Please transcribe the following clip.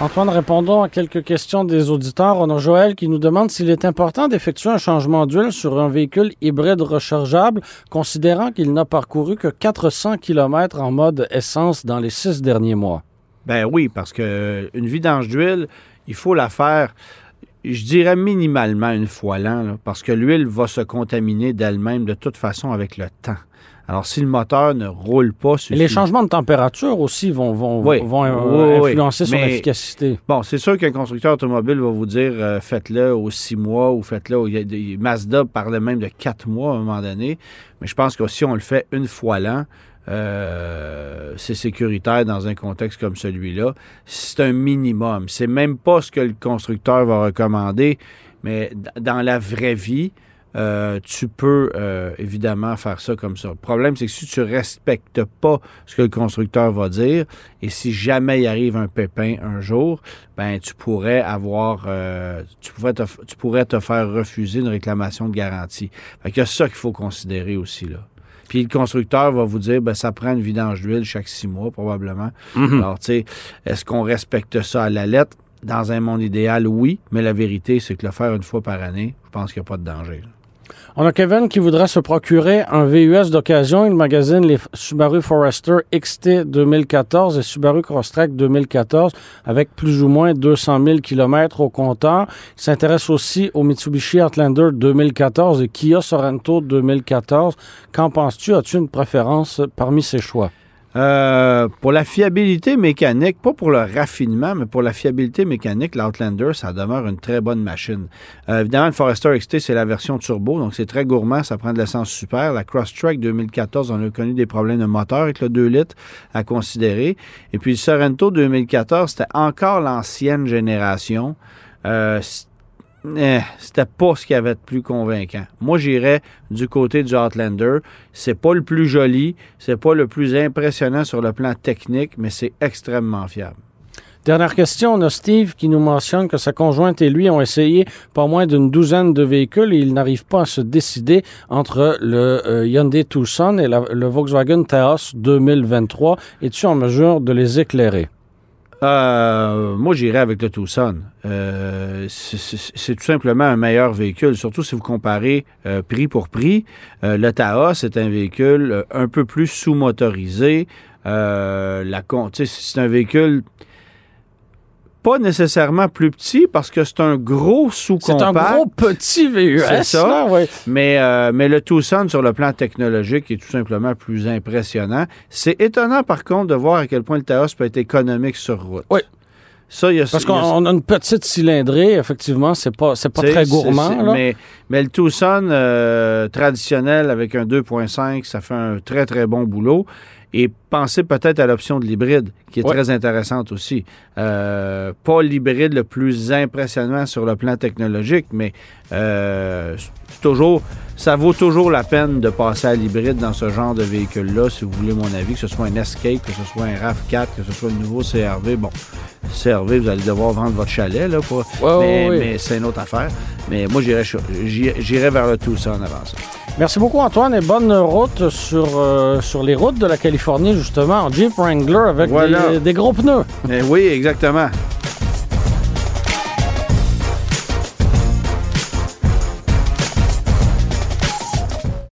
Antoine, répondons à quelques questions des auditeurs. On a Joël qui nous demande s'il est important d'effectuer un changement d'huile sur un véhicule hybride rechargeable, considérant qu'il n'a parcouru que 400 km en mode essence dans les six derniers mois. Ben oui, parce que une vidange d'huile, il faut la faire, je dirais minimalement une fois l'an, parce que l'huile va se contaminer d'elle-même de toute façon avec le temps. Alors, si le moteur ne roule pas... Les changements de température aussi vont, vont, Oui. vont euh, Oui, oui. influencer son Mais- efficacité. Bon, c'est sûr qu'un constructeur automobile va vous dire euh, faites-le aux six mois ou faites-le. au- Mazda parlait même de quatre mois à un moment donné. Mais je pense que si on le fait une fois l'an, euh, c'est sécuritaire dans un contexte comme celui-là. C'est un minimum. C'est même pas ce que le constructeur va recommander, mais dans la vraie vie, euh, tu peux euh, évidemment faire ça comme ça. Le problème, c'est que si tu respectes pas ce que le constructeur va dire, et si jamais il arrive un pépin un jour, ben tu pourrais avoir, euh, tu, pourrais te, tu pourrais te faire refuser une réclamation de garantie. Fait qu'il y a ça qu'il faut considérer aussi là. Puis le constructeur va vous dire, ben ça prend une vidange d'huile chaque six mois probablement. Alors tu sais, est-ce qu'on respecte ça à la lettre? Dans un monde idéal, oui, mais la vérité, c'est que le faire une fois par année, je pense qu'il n'y a pas de danger. là. On a Kevin qui voudrait se procurer un VUS d'occasion. Il magasine les Subaru Forester XT 2014 et Subaru Crosstrek 2014 avec plus ou moins 200 000 km au compteur. Il s'intéresse aussi au Mitsubishi Outlander 2014 et Kia Sorento 2014. Qu'en penses-tu? As-tu une préférence parmi ces choix? Euh, pour la fiabilité mécanique, pas pour le raffinement, mais pour la fiabilité mécanique, l'Outlander, ça demeure une très bonne machine. Euh, évidemment, le Forester XT, c'est la version turbo, donc c'est très gourmand, ça prend de l'essence super. La Crosstrek 2014, on a connu des problèmes de moteur avec le 2 litres à considérer. Et puis le Sorento 2014, c'était encore l'ancienne génération. Euh, eh, c'était pas ce qu'il y avait de plus convaincant. Moi, j'irais du côté du Outlander. C'est pas le plus joli, c'est pas le plus impressionnant sur le plan technique, mais c'est extrêmement fiable. Dernière question, on a Steve qui nous mentionne que sa conjointe et lui ont essayé pas moins d'une douzaine de véhicules et ils n'arrivent pas à se décider entre le euh, Hyundai Tucson et le Volkswagen Taos 2023. Es-tu en mesure de les éclairer? Euh, moi, j'irais avec le Tucson. Euh, c'est- c'est c'est tout simplement un meilleur véhicule, surtout si vous comparez euh, prix pour prix. Euh, le Taos est un véhicule euh, un peu plus sous-motorisé. C'est un véhicule pas nécessairement plus petit parce que c'est un gros C'est un sous-compact. gros petit VUS. C'est ça. là. Mais, euh, mais le Tucson, sur le plan technologique, est tout simplement plus impressionnant. C'est étonnant, par contre, de voir à quel point le Taos peut être économique sur route. Oui. Ça, il y a Parce a- qu'on a une petite cylindrée, effectivement, c'est pas, c'est pas très gourmand. là. Mais, mais le Tucson euh, traditionnel avec un 2.5, ça fait un très, très bon boulot. Et pensez peut-être à l'option de l'hybride, qui est Ouais. très intéressante aussi. Euh, pas l'hybride le plus impressionnant sur le plan technologique, mais euh, toujours, ça vaut toujours la peine de passer à l'hybride dans ce genre de véhicule-là, si vous voulez mon avis, que ce soit un Escape, que ce soit un RAV4, que ce soit le nouveau CRV. Bon, CRV, vous allez devoir vendre votre chalet, là, pour, Ouais, mais, ouais, ouais. mais c'est une autre affaire. Mais moi, j'irais sur- j'irais j'irais vers le avant ça. Merci beaucoup, Antoine, et bonne route sur, euh, sur les routes de la Californie, justement, en Jeep Wrangler avec Voilà. des, des gros pneus. Mais oui, exactement.